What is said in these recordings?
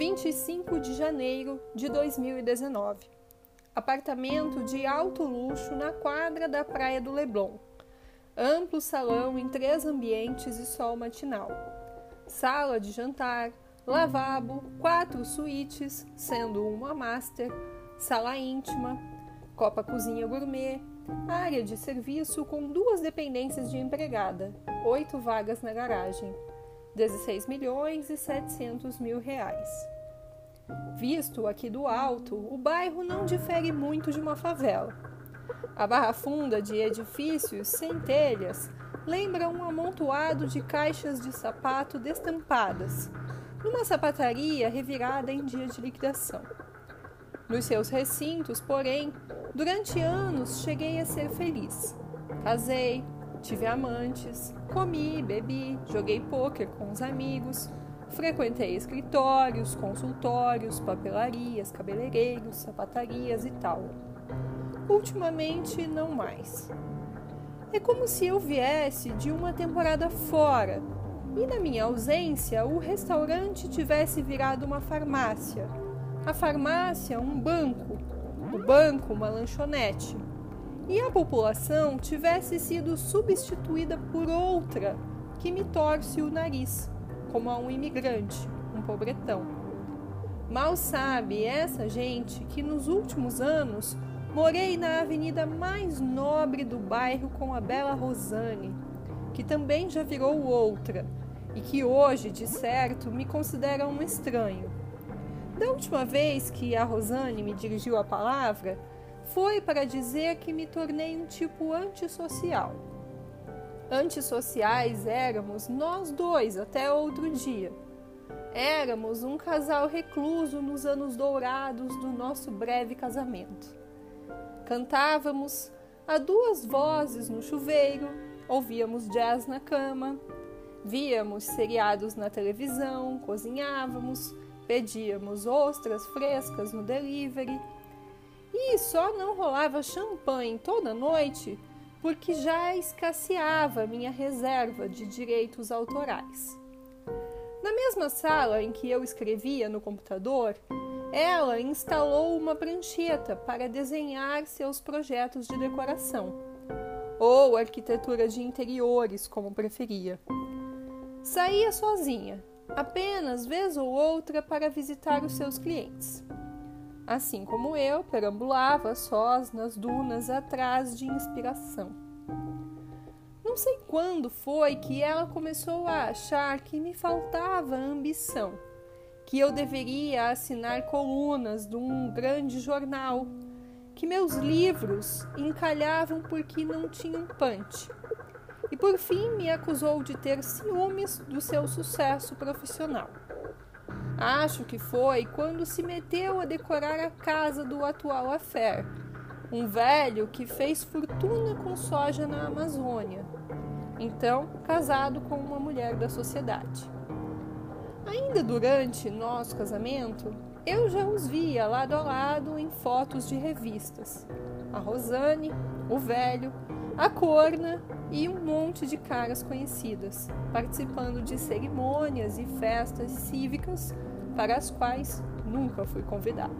25 de janeiro de 2019. Apartamento de alto luxo na quadra da Praia do Leblon. Amplo salão em três ambientes e sol matinal. Sala de jantar, lavabo, quatro suítes, sendo uma master, sala íntima, copa cozinha gourmet, área de serviço com duas dependências de empregada, oito vagas na garagem, 16 milhões e 700 mil reais. Visto aqui do alto, o bairro não difere muito de uma favela. A barra funda de edifícios sem telhas lembra um amontoado de caixas de sapato destampadas, numa sapataria revirada em dia de liquidação. Nos seus recintos, porém, durante anos cheguei a ser feliz. Casei, tive amantes, comi, bebi, joguei pôquer com os amigos, frequentei escritórios, consultórios, papelarias, cabeleireiros, sapatarias e tal. Ultimamente, não mais. É como se eu viesse de uma temporada fora e, na minha ausência, o restaurante tivesse virado uma farmácia a farmácia um banco, o banco uma lanchonete, e a população tivesse sido substituída por outra que me torce o nariz, como a um imigrante, um pobretão. Mal sabe essa gente que nos últimos anos morei na avenida mais nobre do bairro com a bela Rosane, que também já virou outra e que hoje, de certo, me considera um estranho da última vez que a Rosane me dirigiu a palavra, foi para dizer que me tornei um tipo antissocial. Antissociais éramos nós dois até outro dia. Éramos um casal recluso nos anos dourados do nosso breve casamento. Cantávamos a duas vozes no chuveiro, ouvíamos jazz na cama, víamos seriados na televisão, cozinhávamos, pedíamos ostras frescas no delivery só não rolava champanhe toda noite porque já escasseava minha reserva de direitos autorais. Na mesma sala em que eu escrevia no computador, ela instalou uma prancheta para desenhar seus projetos de decoração, ou arquitetura de interiores, como preferia. Saía sozinha, apenas vez ou outra para visitar os seus clientes. Assim como eu, perambulava sós nas dunas atrás de inspiração. Não sei quando foi que ela começou a achar que me faltava ambição, que eu deveria assinar colunas de um grande jornal, que meus livros encalhavam porque não tinham punch e por fim me acusou de ter ciúmes do seu sucesso profissional. Acho que foi quando se meteu a decorar a casa do atual affair, um velho que fez fortuna com soja na Amazônia, então casado com uma mulher da sociedade. Ainda durante nosso casamento, eu já os via lado a lado em fotos de revistas. A Rosane, o velho, a Corna e um monte de caras conhecidas, participando de cerimônias e festas cívicas para as quais nunca fui convidado.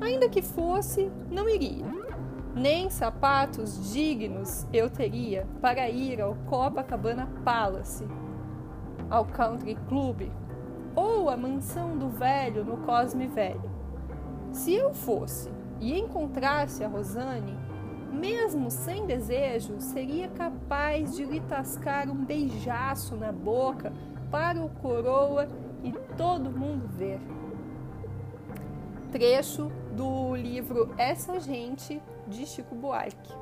Ainda que fosse, não iria. Nem sapatos dignos eu teria para ir ao Copacabana Palace, ao Country Club ou à mansão do velho no Cosme Velho. Se eu fosse e encontrasse a Rosane, mesmo sem desejo, seria capaz de lhe tascar um beijaço na boca para o coroa e todo mundo ver. Trecho do livro Essa Gente de Chico Buarque.